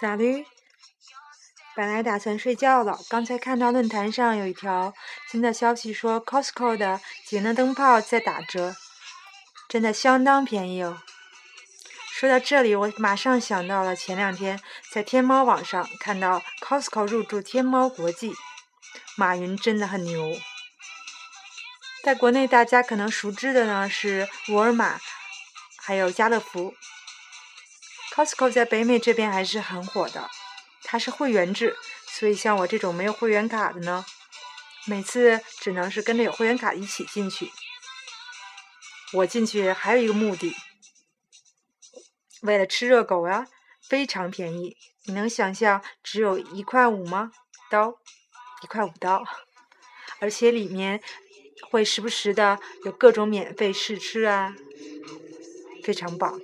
下午，本来打算睡觉了，刚才看到论坛上有一条新的消息说 Costco 的节能灯泡在打折，真的相当便宜哦。说到这里，我马上想到了前两天在天猫网上看到 Costco 入驻天猫国际，马云真的很牛。在国内，大家可能熟知的呢是沃尔玛，还有家乐福。Costco 在北美这边还是很火的，它是会员制，所以像我这种没有会员卡的呢，每次只能是跟着有会员卡一起进去。我进去还有一个目的，为了吃热狗呀，非常便宜。你能想象只有一块五吗？刀，一块五刀，而且里面会时不时的有各种免费试吃啊，非常棒。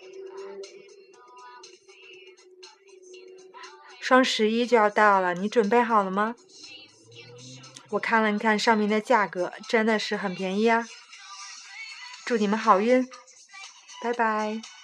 双十一就要到了，你准备好了吗？我看了看上面的价格，真的是很便宜啊！祝你们好运，拜拜。